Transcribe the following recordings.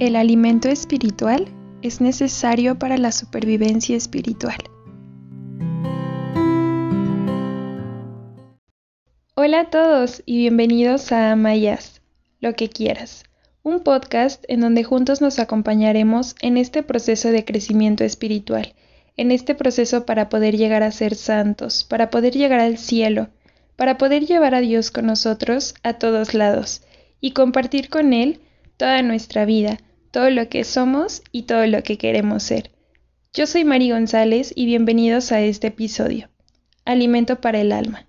El alimento espiritual es necesario para la supervivencia espiritual. Hola a todos y bienvenidos a Mayas, lo que quieras, un podcast en donde juntos nos acompañaremos en este proceso de crecimiento espiritual, en este proceso para poder llegar a ser santos, para poder llegar al cielo, para poder llevar a Dios con nosotros a todos lados y compartir con Él toda nuestra vida, todo lo que somos y todo lo que queremos ser. Yo soy Mari González y bienvenidos a este episodio. Alimento para el alma.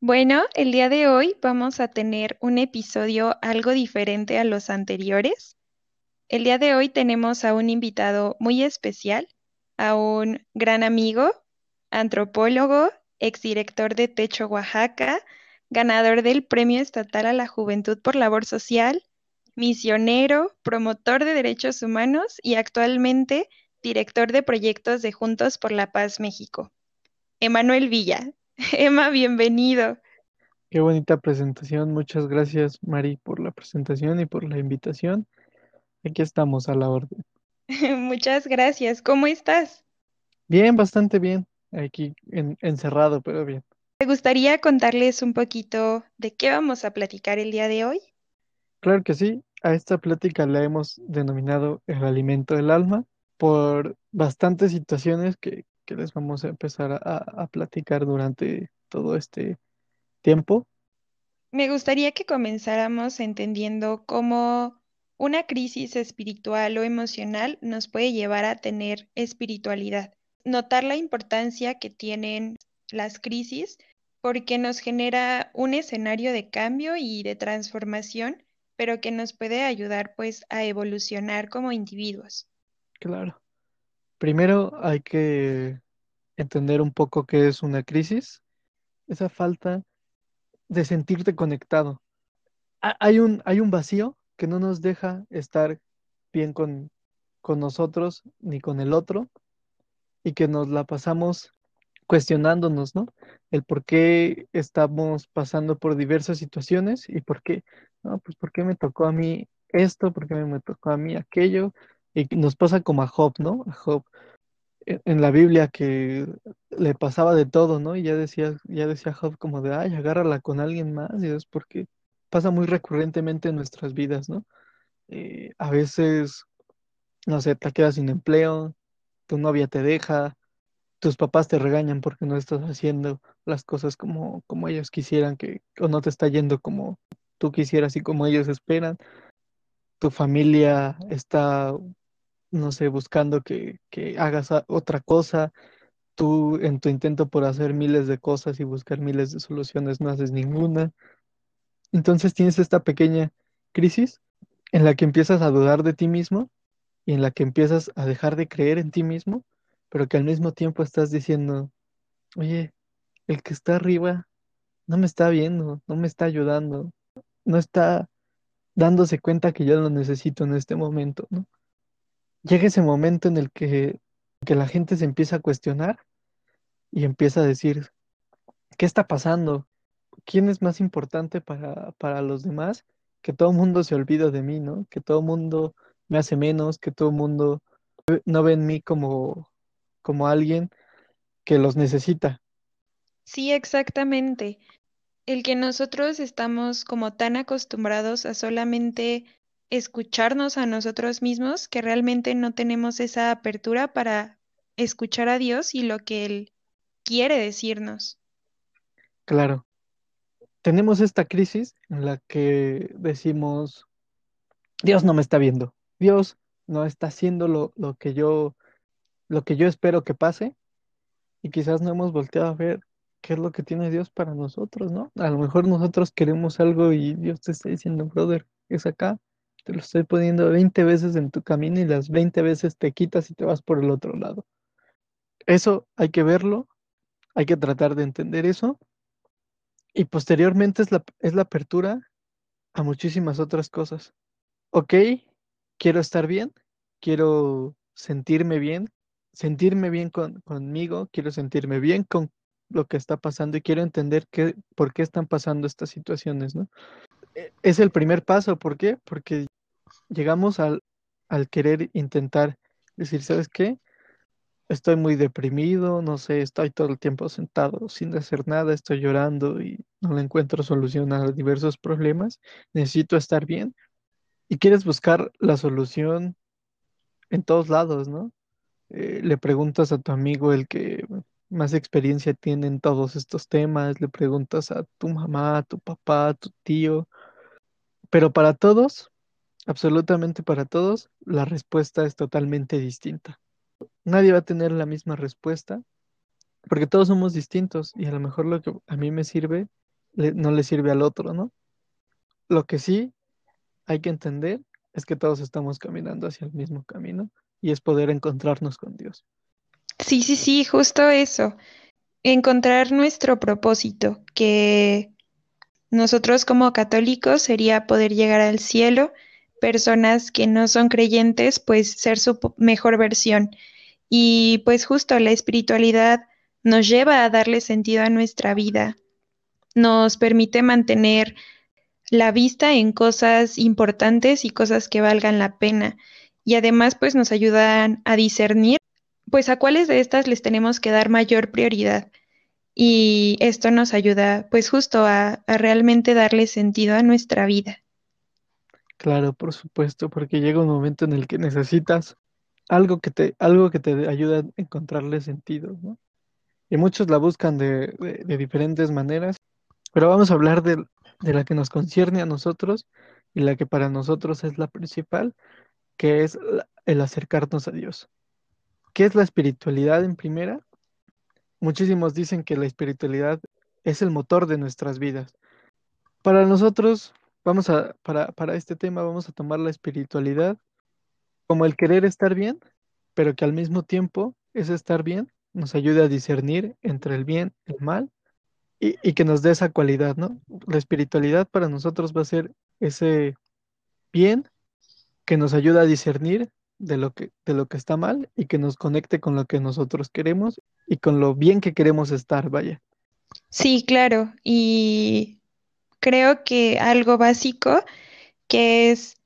Bueno, el día de hoy vamos a tener un episodio algo diferente a los anteriores. El día de hoy tenemos a un invitado muy especial, a un gran amigo, antropólogo, exdirector de Techo Oaxaca, ganador del Premio Estatal a la Juventud por Labor Social, misionero, promotor de derechos humanos y actualmente director de proyectos de Juntos por la Paz México. Emanuel Villa. Emma, bienvenido. Qué bonita presentación. Muchas gracias, Mari, por la presentación y por la invitación. Aquí estamos a la orden. Muchas gracias. ¿Cómo estás? Bien, bastante bien aquí encerrado, pero bien. ¿Te gustaría contarles un poquito de qué vamos a platicar el día de hoy? Claro que sí. A esta plática la hemos denominado el alimento del alma por bastantes situaciones que, les vamos a empezar a, a platicar durante todo este tiempo. Me gustaría que comenzáramos entendiendo cómo una crisis espiritual o emocional nos puede llevar a tener espiritualidad notar la importancia que tienen las crisis porque nos genera un escenario de cambio y de transformación, pero que nos puede ayudar pues a evolucionar como individuos. Claro. Primero hay que entender un poco qué es una crisis, esa falta de sentirte conectado. Hay un, hay un vacío que no nos deja estar bien con, con nosotros ni con el otro, y que nos la pasamos cuestionándonos, ¿no? El por qué estamos pasando por diversas situaciones y por qué, no, pues por qué me tocó a mí esto, por qué me tocó a mí aquello, y nos pasa como a Job, ¿no? A Job e, en la Biblia que le pasaba de todo, ¿no? Y ya decía, ya decía Job como de, ay, agárrala con alguien más, y es porque pasa muy recurrentemente en nuestras vidas, ¿no? Eh, a veces, no sé, te quedas sin empleo, tu novia te deja, tus papás te regañan porque no estás haciendo las cosas como, como ellos quisieran que, o no te está yendo como tú quisieras y como ellos esperan. Tu familia está, no sé, buscando que, que hagas otra cosa. Tú en tu intento por hacer miles de cosas y buscar miles de soluciones no haces ninguna. Entonces tienes esta pequeña crisis en la que empiezas a dudar de ti mismo y en la que empiezas a dejar de creer en ti mismo, pero que al mismo tiempo estás diciendo, oye, el que está arriba no me está viendo, no me está ayudando, no está dándose cuenta que yo lo necesito en este momento, ¿no? Llega ese momento en el que, que la gente se empieza a cuestionar y empieza a decir, ¿qué está pasando? ¿Quién es más importante para, para los demás? Que todo el mundo se olvida de mí, ¿no? Que todo el mundo me hace menos, que todo el mundo no ve en mí como, como alguien que los necesita. Sí, exactamente. El que nosotros estamos como tan acostumbrados a solamente escucharnos a nosotros mismos que realmente no tenemos esa apertura para escuchar a Dios y lo que Él quiere decirnos. Claro. Tenemos esta crisis en la que decimos, Dios no me está viendo. Dios no está haciendo lo, que yo, lo que yo espero que pase y quizás no hemos volteado a ver qué es lo que tiene Dios para nosotros, ¿no? A lo mejor nosotros queremos algo y Dios te está diciendo, brother, es acá, te lo estoy poniendo 20 veces en tu camino y las 20 veces te quitas y te vas por el otro lado. Eso hay que verlo, hay que tratar de entender eso y posteriormente es la, es la apertura a muchísimas otras cosas. Ok, quiero estar bien, quiero sentirme bien, sentirme bien conmigo, quiero sentirme bien con lo que está pasando y quiero entender qué, por qué están pasando estas situaciones, ¿no? E, es el primer paso, ¿por qué? Porque llegamos al, querer intentar decir, ¿sabes qué? Estoy muy deprimido, no sé, estoy todo el tiempo sentado sin hacer nada, estoy llorando y no le encuentro solución a diversos problemas, necesito estar bien y quieres buscar la solución en todos lados, ¿no? Eh, le preguntas a tu amigo el que más experiencia tiene en todos estos temas, le preguntas a tu mamá, a tu papá, a tu tío, pero para todos, absolutamente para todos, la respuesta es totalmente distinta. Nadie va a tener la misma respuesta porque todos somos distintos y a lo mejor lo que a mí me sirve no le sirve al otro, ¿no? Lo que sí hay que entender es que todos estamos caminando hacia el mismo camino y es poder encontrarnos con Dios. Sí, sí, sí, justo eso. Encontrar nuestro propósito, que nosotros como católicos sería poder llegar al cielo, personas que no son creyentes, pues ser su mejor versión. Y pues justo la espiritualidad nos lleva a darle sentido a nuestra vida, nos permite mantener la vista en cosas importantes y cosas que valgan la pena. Y además, pues nos ayudan a discernir, pues a cuáles de estas les tenemos que dar mayor prioridad. Y esto nos ayuda, pues justo a, a realmente darle sentido a nuestra vida. Claro, por supuesto, porque llega un momento en el que necesitas algo que te, algo que te ayude a encontrarle sentido, ¿no? Y muchos la buscan de, de- de diferentes maneras, pero vamos a hablar de, de la que nos concierne a nosotros y la que para nosotros es la principal, que es la- el acercarnos a Dios. ¿Qué es la espiritualidad en primera? Muchísimos dicen que la espiritualidad es el motor de nuestras vidas. Para nosotros, vamos a, para, para este tema, vamos a tomar la espiritualidad como el querer estar bien, pero que al mismo tiempo ese estar bien nos ayude a discernir entre el bien y el mal y, y que nos dé esa cualidad, ¿no? La espiritualidad para nosotros va a ser ese bien que nos ayuda a discernir de lo que, de lo que está mal y que nos conecte con lo que nosotros queremos y con lo bien que queremos estar, vaya. Sí, claro. Y creo que algo básico que es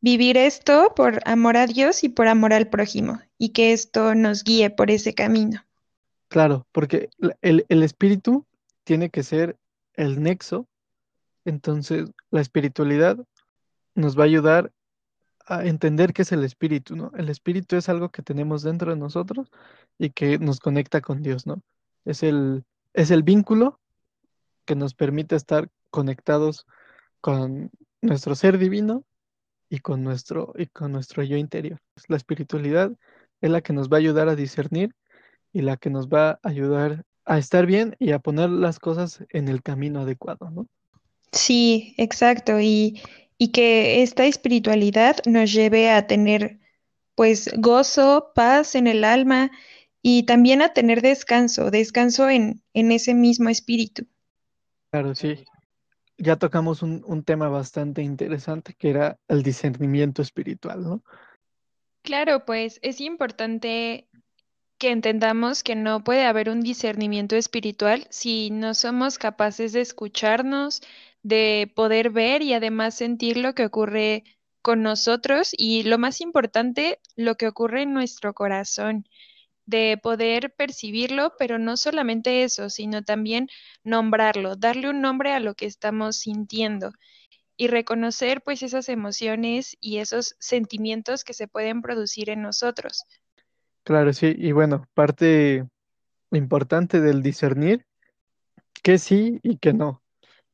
vivir esto por amor a Dios y por amor al prójimo, y que esto nos guíe por ese camino. Claro, porque el, el espíritu tiene que ser el nexo, entonces la espiritualidad nos va a ayudar a entender qué es el espíritu, ¿no? El espíritu es algo que tenemos dentro de nosotros y que nos conecta con Dios, ¿no? Es el, es el vínculo que nos permite estar conectados con nuestro ser divino y con nuestro, y con nuestro yo interior. La espiritualidad es la que nos va a ayudar a discernir y la que nos va a ayudar a estar bien y a poner las cosas en el camino adecuado, ¿no? Sí, exacto. Y, y que esta espiritualidad nos lleve a tener pues gozo, paz en el alma y también a tener descanso, descanso en, en ese mismo espíritu. Claro, sí. Ya tocamos un, un tema bastante interesante que era el discernimiento espiritual, ¿no? Claro, pues es importante que entendamos que no puede haber un discernimiento espiritual si no somos capaces de escucharnos, de poder ver y además sentir lo que ocurre con nosotros y lo más importante, lo que ocurre en nuestro corazón, de poder percibirlo, pero no solamente eso, sino también nombrarlo, darle un nombre a lo que estamos sintiendo y reconocer pues esas emociones y esos sentimientos que se pueden producir en nosotros. Claro, sí. Y bueno, parte importante del discernir que sí y que no.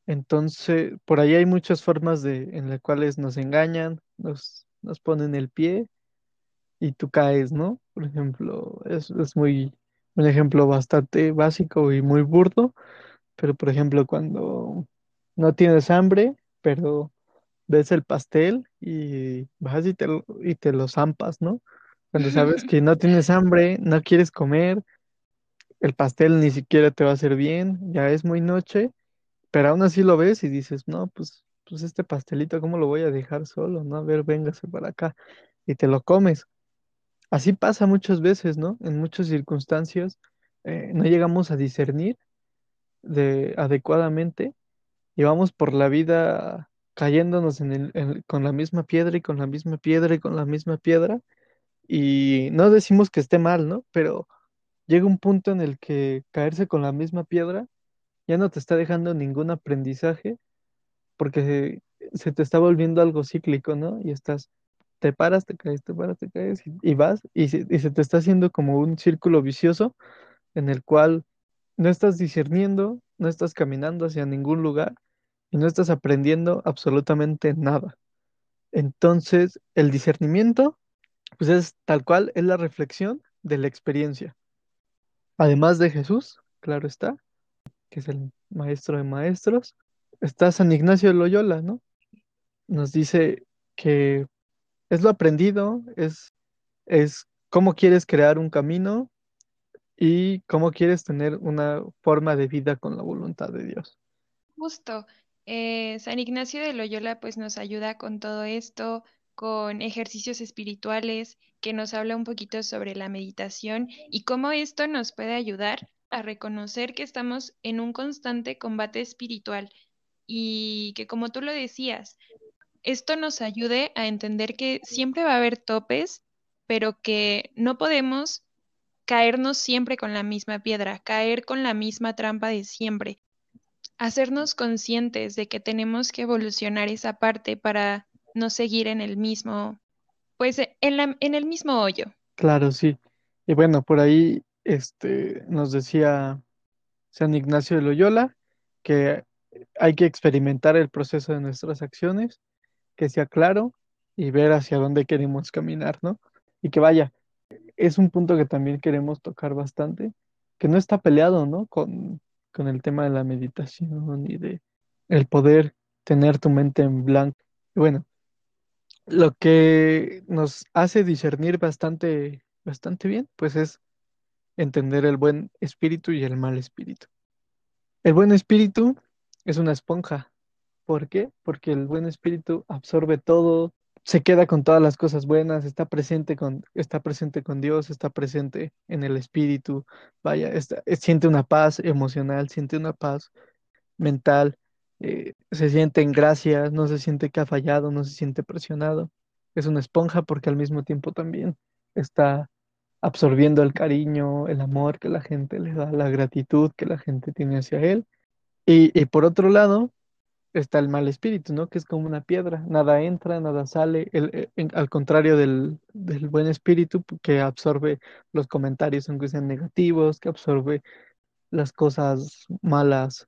Entonces, por ahí hay muchas formas de, en las cuales nos engañan, nos, nos ponen el pie y tú caes, ¿no? Por ejemplo, es, es muy, un ejemplo bastante básico y muy burdo, pero por ejemplo, cuando no tienes hambre, pero ves el pastel y vas y te, y te lo zampas, ¿no? Cuando sabes que no tienes hambre, no quieres comer, el pastel ni siquiera te va a hacer bien, ya es muy noche, pero aún así lo ves y dices, no, pues, pues este pastelito, ¿cómo lo voy a dejar solo? No, a ver, véngase para acá y te lo comes. Así pasa muchas veces, ¿no? En muchas circunstancias eh, no llegamos a discernir de, adecuadamente y vamos por la vida cayéndonos en con la misma piedra y con la misma piedra y con la misma piedra. Y no decimos que esté mal, ¿no? Pero llega un punto en el que caerse con la misma piedra ya no te está dejando ningún aprendizaje porque se, te está volviendo algo cíclico, ¿no? Y estás, te paras, te caes, te paras, te caes y, y vas y se, y se te está haciendo como un círculo vicioso en el cual no estás discerniendo, no estás caminando hacia ningún lugar y no estás aprendiendo absolutamente nada. Entonces, el discernimiento, pues es tal cual, es la reflexión de la experiencia. Además de Jesús, claro está, que es el maestro de maestros, está San Ignacio de Loyola, ¿no? Nos dice que es lo aprendido, es, es cómo quieres crear un camino y cómo quieres tener una forma de vida con la voluntad de Dios. Justo, eh, San Ignacio de Loyola pues nos ayuda con todo esto, con ejercicios espirituales, que nos habla un poquito sobre la meditación y cómo esto nos puede ayudar a reconocer que estamos en un constante combate espiritual y que como tú lo decías, esto nos ayude a entender que siempre va a haber topes, pero que no podemos caernos siempre con la misma piedra, caer con la misma trampa de siempre hacernos conscientes de que tenemos que evolucionar esa parte para no seguir en el mismo, pues en la- en el mismo hoyo. Claro, sí. Y bueno, por ahí este, nos decía San Ignacio de Loyola que hay que experimentar el proceso de nuestras acciones, que sea claro y ver hacia dónde queremos caminar, ¿no? Y que vaya, es un punto que también queremos tocar bastante, que no está peleado, ¿no? Con, con el tema de la meditación y de el poder tener tu mente en blanco. Bueno, lo que nos hace discernir bastante, bastante bien, pues es entender el buen espíritu y el mal espíritu. El buen espíritu es una esponja. ¿Por qué? Porque el buen espíritu absorbe todo, se queda con todas las cosas buenas, está presente con, está presente con Dios, está presente en el espíritu, vaya, siente una paz emocional, siente una paz mental, eh, se siente en gracia, no se siente que ha fallado, no se siente presionado. Es una esponja porque al mismo tiempo también está absorbiendo el cariño, el amor que la gente le da, la gratitud que la gente tiene hacia él. Y, por otro lado, está el mal espíritu, ¿no? Que es como una piedra, nada entra, nada sale, eh, al contrario del, del buen espíritu que absorbe los comentarios aunque sean negativos, que absorbe las cosas malas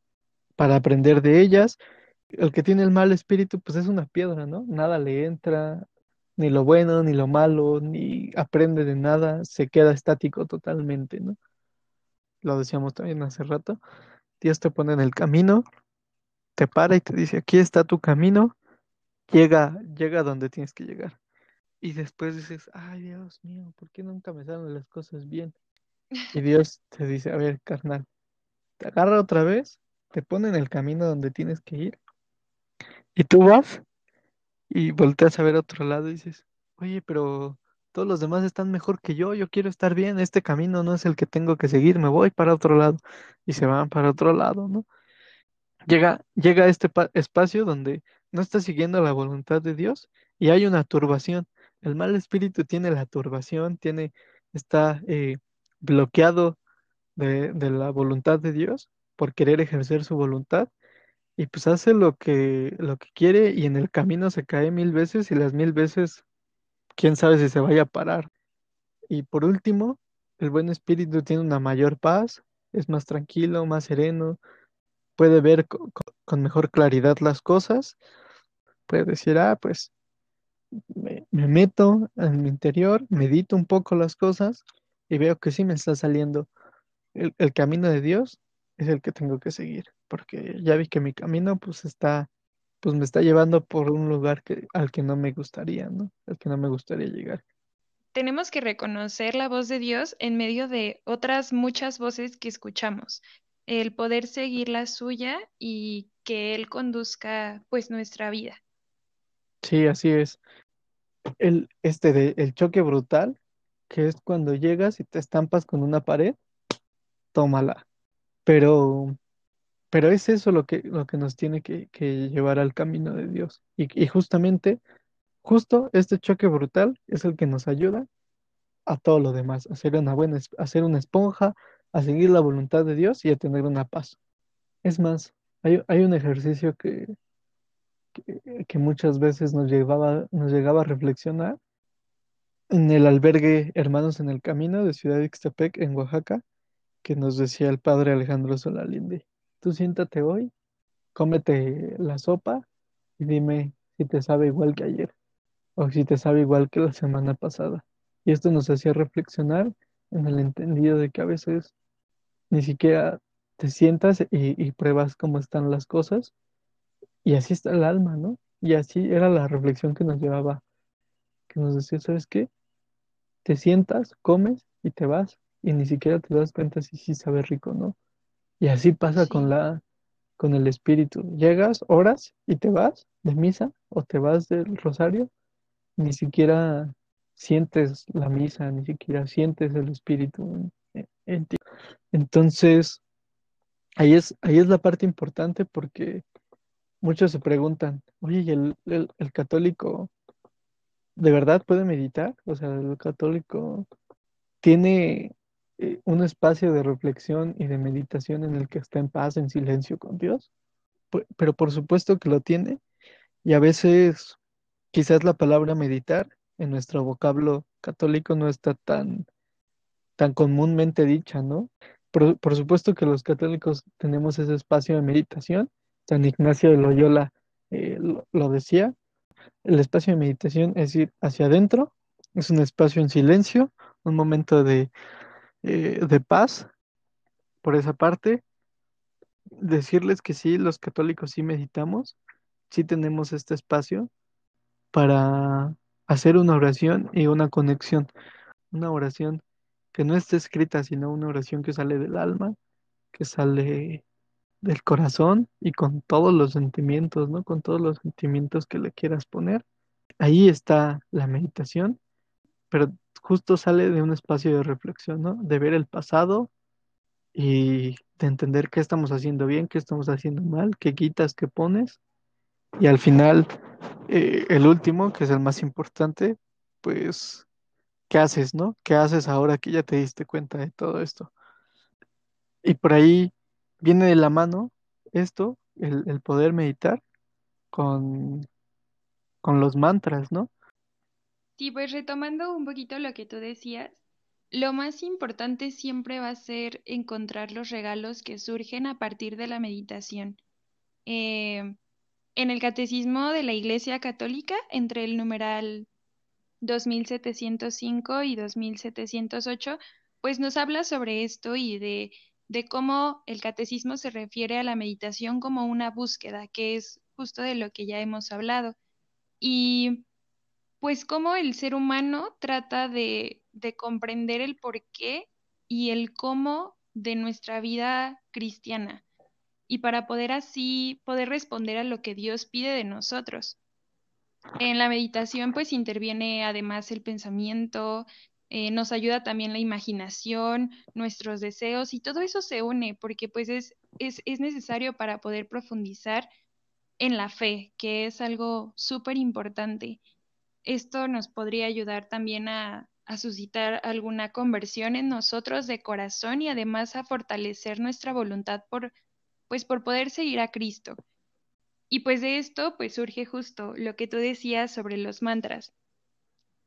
para aprender de ellas. El que tiene el mal espíritu, pues es una piedra, ¿no? Nada le entra, ni lo bueno, ni lo malo, ni aprende de nada, se queda estático totalmente, ¿no? Lo decíamos también hace rato. Dios te pone en el camino, te para y te dice, aquí está tu camino, llega, llega donde tienes que llegar. Y después dices, ay Dios mío, ¿por qué nunca me salen las cosas bien? Y Dios te dice, a ver, carnal, te agarra otra vez, te pone en el camino donde tienes que ir, y tú vas y volteas a ver a otro lado y dices, oye, pero todos los demás están mejor que yo, yo quiero estar bien, este camino no es el que tengo que seguir, me voy para otro lado. Y se van para otro lado, ¿no? Llega, llega a este pa- espacio donde no está siguiendo la voluntad de Dios y hay una turbación. El mal espíritu tiene la turbación, tiene, está eh, bloqueado de, de la voluntad de Dios por querer ejercer su voluntad y pues hace lo que, lo que quiere y en el camino se cae mil veces y las mil veces, quién sabe si se vaya a parar. Y por último, el buen espíritu tiene una mayor paz, es más tranquilo, más sereno, puede ver co- co- con mejor claridad las cosas, puede decir, ah, pues me, me meto en mi interior, medito un poco las cosas y veo que sí me está saliendo. El, el camino de Dios es el que tengo que seguir, porque ya vi que mi camino pues está, pues me está llevando por un lugar que, al que no me gustaría, ¿no? Al que no me gustaría llegar. Tenemos que reconocer la voz de Dios en medio de otras muchas voces que escuchamos, el poder seguir la suya y que Él conduzca pues nuestra vida. Sí, así es. El, este de, el choque brutal, que es cuando llegas y te estampas con una pared, tómala. Pero Pero es eso lo que, lo que nos tiene que, llevar al camino de Dios. Y, justamente, justo este choque brutal es el que nos ayuda a todo lo demás, a ser una buena, a ser una esponja, a seguir la voluntad de Dios y a tener una paz. Es más, hay, un ejercicio que, que, muchas veces nos llevaba, nos llegaba a reflexionar en el albergue Hermanos en el Camino de Ciudad Ixtepec, en Oaxaca, que nos decía el padre Alejandro Solalinde. Tú siéntate hoy, cómete la sopa y dime si te sabe igual que ayer o si te sabe igual que la semana pasada. Y esto nos hacía reflexionar en el entendido de que a veces ni siquiera te sientas y, pruebas cómo están las cosas y así está el alma, ¿no? Y así era la reflexión que nos llevaba, que nos decía, ¿sabes qué? Te sientas, comes y te vas y ni siquiera te das cuenta si sí sabe rico, ¿no? Y así pasa con la, con el espíritu. Llegas, oras y te vas de misa o te vas del rosario, ni siquiera sientes la misa, ni siquiera sientes el espíritu en, en ti. Entonces, ahí es, ahí es la parte importante porque muchos se preguntan, oye, ¿y el, el, el católico de verdad puede meditar? O sea, el católico tiene eh, un espacio de reflexión y de meditación en el que está en paz, en silencio con Dios. Pero por supuesto que lo tiene y a veces quizás la palabra meditar en nuestro vocablo católico no está tan, tan comúnmente dicha, ¿no? Por, por supuesto que los católicos tenemos ese espacio de meditación. San Ignacio de Loyola eh, lo, lo decía. El espacio de meditación es ir hacia adentro, es un espacio en silencio, un momento de, eh, de paz por esa parte. Decirles que sí, los católicos sí meditamos, sí tenemos este espacio para hacer una oración y una conexión. Una oración que no esté escrita, sino una oración que sale del alma, que sale del corazón y con todos los sentimientos, ¿no? Con todos los sentimientos que le quieras poner. Ahí está la meditación, pero justo sale de un espacio de reflexión, ¿no? De ver el pasado y de entender qué estamos haciendo bien, qué estamos haciendo mal, qué quitas, qué pones. Y al final, eh, el último, que es el más importante, pues, ¿qué haces, no? ¿Qué haces ahora que ya te diste cuenta de todo esto? Y por ahí viene de la mano esto, el, el poder meditar con, con los mantras, ¿no? Sí, pues retomando un poquito lo que tú decías, lo más importante siempre va a ser encontrar los regalos que surgen a partir de la meditación. Eh, en el Catecismo de la Iglesia Católica, entre el numeral 2705 y 2708, pues nos habla sobre esto y de, de cómo el catecismo se refiere a la meditación como una búsqueda, que es justo de lo que ya hemos hablado. Y pues cómo el ser humano trata de, de comprender el porqué y el cómo de nuestra vida cristiana, y para poder así poder responder a lo que Dios pide de nosotros. En la meditación, pues interviene además el pensamiento, eh, nos ayuda también la imaginación, nuestros deseos y todo eso se une porque pues es, es, es necesario para poder profundizar en la fe, que es algo súper importante. Esto nos podría ayudar también a, suscitar alguna conversión en nosotros de corazón y además a fortalecer nuestra voluntad por, pues por poder seguir a Cristo. Y pues de esto pues surge justo lo que tú decías sobre los mantras,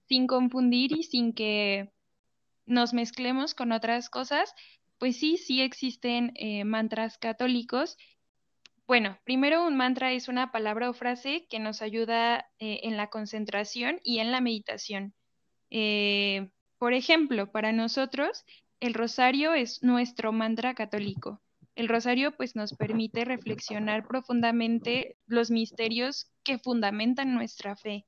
sin confundir y sin que nos mezclemos con otras cosas, pues sí, sí existen eh, mantras católicos. Bueno, primero un mantra es una palabra o frase que nos ayuda eh, en la concentración y en la meditación. Eh, por ejemplo, para nosotros, el rosario es nuestro mantra católico. El rosario pues nos permite reflexionar profundamente los misterios que fundamentan nuestra fe.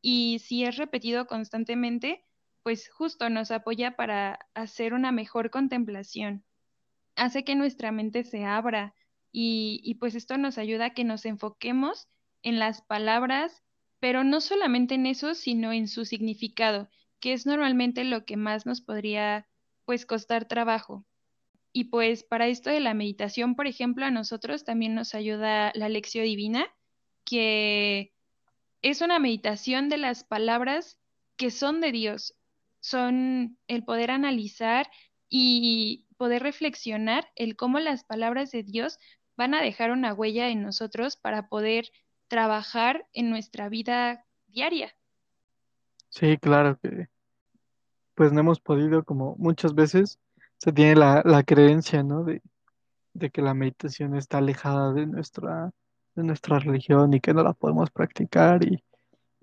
Y si es repetido constantemente, pues justo nos apoya para hacer una mejor contemplación. Hace que nuestra mente se abra y, pues esto nos ayuda a que nos enfoquemos en las palabras, pero no solamente en eso, sino en su significado, que es normalmente lo que más nos podría pues costar trabajo. Y pues para esto de la meditación, por ejemplo, a nosotros también nos ayuda la lección divina, que es una meditación de las palabras que son de Dios, son el poder analizar y poder reflexionar el cómo las palabras de Dios van a dejar una huella en nosotros para poder trabajar en nuestra vida diaria. Sí, claro que pues no hemos podido, como muchas veces se tiene la, la creencia, ¿no? De, de que la meditación está alejada de nuestra, de nuestra religión y que no la podemos practicar y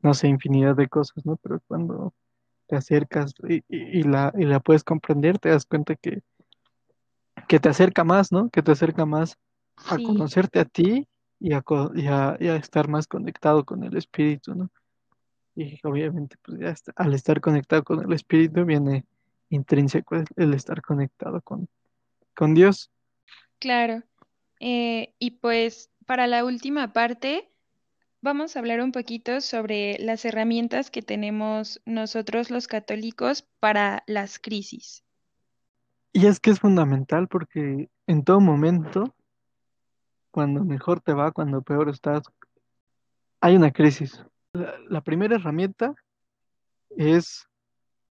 no sé, infinidad de cosas, ¿no? Pero cuando te acercas y, la, y la puedes comprender, te das cuenta que, que te acerca más, ¿no? Que te acerca más a Sí, conocerte a ti y a, co- y a, y a estar más conectado con el espíritu, ¿no? Y obviamente, pues ya está- al estar conectado con el espíritu viene intrínseco el, el estar conectado con, con Dios. claro. Eh, y pues para la última parte, vamos a hablar un poquito sobre las herramientas que tenemos nosotros los católicos para las crisis. Y es que es fundamental porque en todo momento, cuando mejor te va, cuando peor estás, hay una crisis. La, primera herramienta es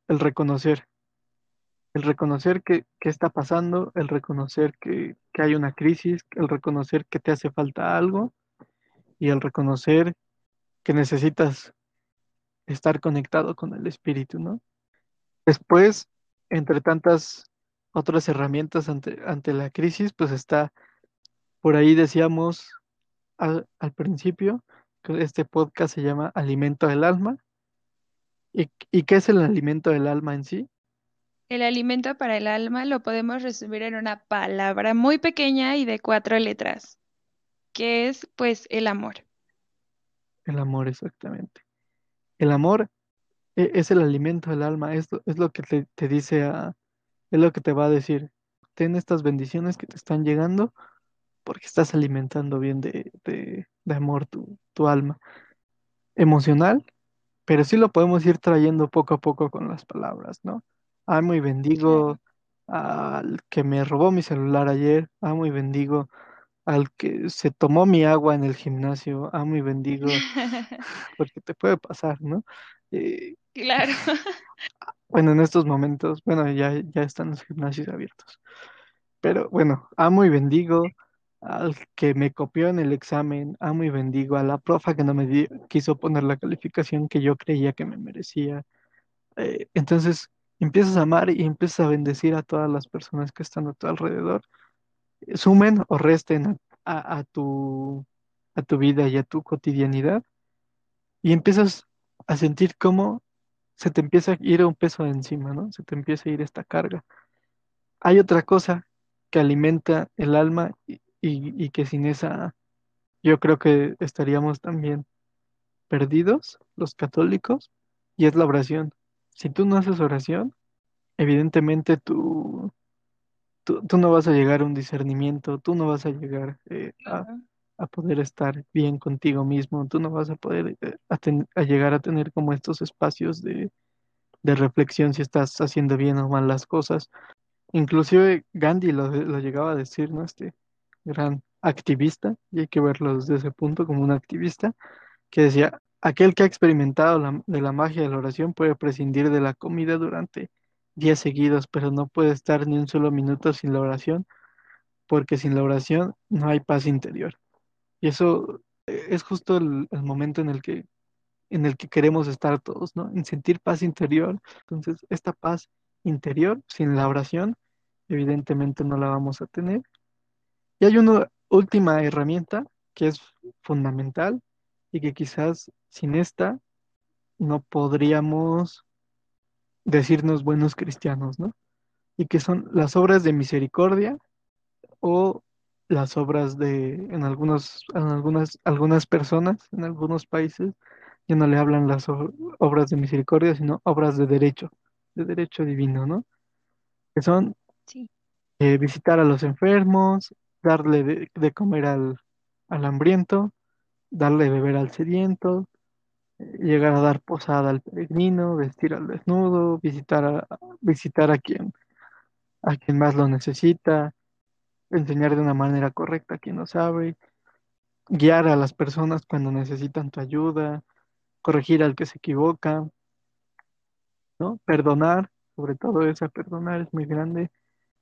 el reconocer, el reconocer que, que está pasando, el reconocer que, que hay una crisis, el reconocer que te hace falta algo y el reconocer que necesitas estar conectado con el espíritu, ¿no? Después, entre tantas otras herramientas ante, ante la crisis, pues está, por ahí decíamos al, al principio, que este podcast se llama Alimento del Alma. ¿Y, y qué es el alimento del alma en sí? El alimento para el alma lo podemos resumir en una palabra muy pequeña y de cuatro letras, que es pues el amor. El amor, exactamente. El amor e- es el alimento del alma, es es lo que te, te dice a, es lo que te va a decir. Ten estas bendiciones que te están llegando porque estás alimentando bien de, de, de amor tu, tu alma. Emocional, pero sí lo podemos ir trayendo poco a poco con las palabras, ¿no? Amo y Claro. bendigo al que me robó mi celular ayer, amo y bendigo al que se tomó mi agua en el gimnasio, amo y bendigo, porque te puede pasar, ¿no? Eh, Claro. bueno, en estos momentos, bueno, ya, ya están los gimnasios abiertos, pero bueno, amo y bendigo al que me copió en el examen, amo y bendigo a la profa que no me quiso poner la calificación que yo creía que me merecía. Eh, entonces, empiezas a amar y empiezas a bendecir a todas las personas que están a tu alrededor, sumen o resten a, tu, a tu vida y a tu cotidianidad, y empiezas a sentir cómo se te empieza a ir un peso de encima, ¿no? Se te empieza a ir esta carga. Hay otra cosa que alimenta el alma y- y que sin esa yo creo que estaríamos también perdidos, los católicos, y es la oración. Si tú no haces oración, evidentemente tú, tú, tú no vas a llegar a un discernimiento, tú no vas a llegar eh, a, a poder estar bien contigo mismo, tú no vas a poder eh, a, ten- a llegar a tener como estos espacios de, de reflexión si estás haciendo bien o mal las cosas. Inclusive Gandhi lo, lo llegaba a decir, ¿no? Este gran activista, y hay que verlo desde ese punto como un activista, que decía, aquel que ha experimentado la- de la magia de la oración puede prescindir de la comida durante días seguidos, pero no puede estar ni un solo minuto sin la oración, porque sin la oración no hay paz interior. Y eso eh, es justo el, el momento en el que, en el que queremos estar todos, ¿no? En sentir paz interior. Entonces, esta paz interior, sin la oración, evidentemente no la vamos a tener. Y hay una última herramienta que es fundamental y que quizás sin esta no podríamos decirnos buenos cristianos, ¿no? Y que son las obras de misericordia o las obras de, en algunos, en algunas, algunas personas, en algunos países, ya no le hablan las obras de misericordia, sino obras de derecho, de derecho divino, ¿no? Que son Sí. eh, visitar a los enfermos, darle de, de comer al, al hambriento, darle de beber al sediento, llegar a dar posada al peregrino, vestir al desnudo, visitar a, visitar a quien, a quien más lo necesita, enseñar de una manera correcta a quien no sabe, guiar a las personas cuando necesitan tu ayuda, corregir al que se equivoca, ¿no? Perdonar, sobre todo esa perdonar es muy grande,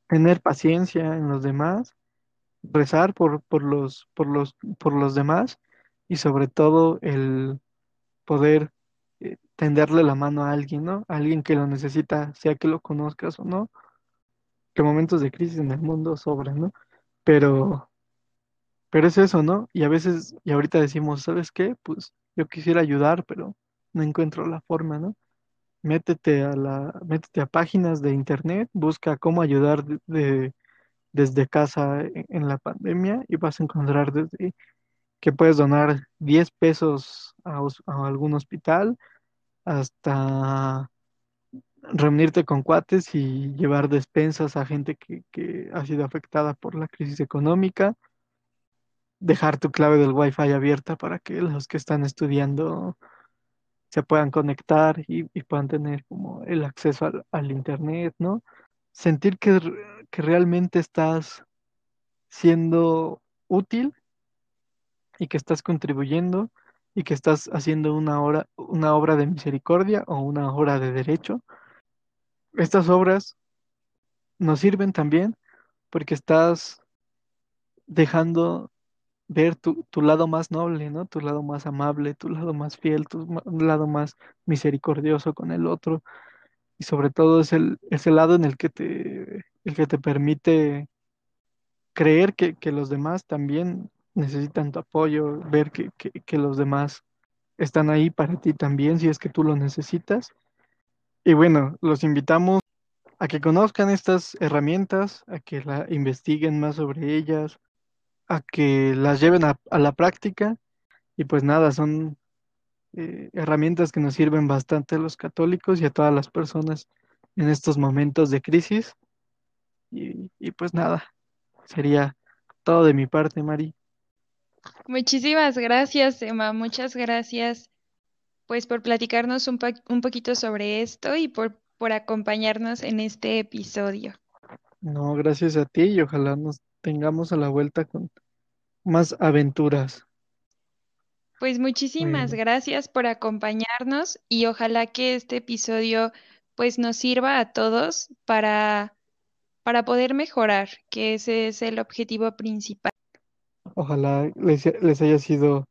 tener paciencia en los demás, rezar por, por los, por los, por los demás y sobre todo el poder eh, tenderle la mano a alguien, ¿no? A alguien que lo necesita, sea que lo conozcas o no, que momentos de crisis en el mundo sobran, ¿no? Pero, pero es eso, ¿no? Y a veces, y ahorita decimos, ¿sabes qué? Pues yo quisiera ayudar, pero no encuentro la forma, ¿no? Métete a la, métete a páginas de internet, busca cómo ayudar de, de- desde casa en, en la pandemia y vas a encontrar desde que puedes donar 10 pesos a, algún hospital hasta reunirte con cuates y llevar despensas a gente que, ha sido afectada por la crisis económica, dejar tu clave del Wi-Fi abierta para que los que están estudiando se puedan conectar y, puedan tener como el acceso al, al internet, ¿no? Sentir que, que realmente estás siendo útil y que estás contribuyendo y que estás haciendo una obra, una obra de misericordia o una obra de derecho. Estas obras nos sirven también porque estás dejando ver tu, tu lado más noble, ¿no? Tu lado más amable, tu lado más fiel, tu lado más misericordioso con el otro. Y sobre todo es el, es el lado en el que te, el que te permite creer que, los demás también necesitan tu apoyo, ver que, los demás están ahí para ti también si es que tú lo necesitas. Y bueno, los invitamos a que conozcan estas herramientas, a que la investiguen más sobre ellas, a que las lleven a, a la práctica. Y pues nada, son eh, herramientas que nos sirven bastante a los católicos y a todas las personas en estos momentos de crisis. Y, y pues nada, sería todo de mi parte, Mari. Muchísimas gracias, Emma. Muchas gracias, pues, por platicarnos un, pa- un poquito sobre esto y por, por acompañarnos en este episodio. No, gracias a ti y ojalá nos tengamos a la vuelta con más aventuras. Pues muchísimas Bueno, gracias por acompañarnos y ojalá que este episodio, pues, nos sirva a todos para, para poder mejorar, que ese es el objetivo principal. ojalá les, les haya sido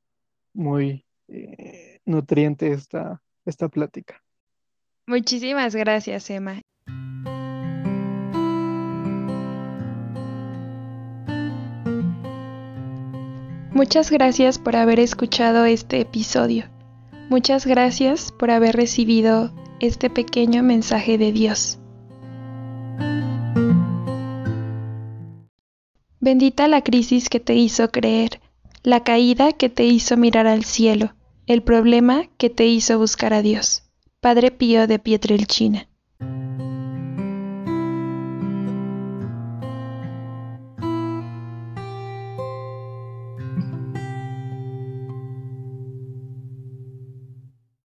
muy eh, nutriente esta, esta plática. Muchísimas gracias, Emma. Muchas gracias por haber escuchado este episodio. Muchas gracias por haber recibido este pequeño mensaje de Dios. Bendita la crisis que te hizo creer, la caída que te hizo mirar al cielo, el problema que te hizo buscar a Dios. Padre Pío de Pietrelcina.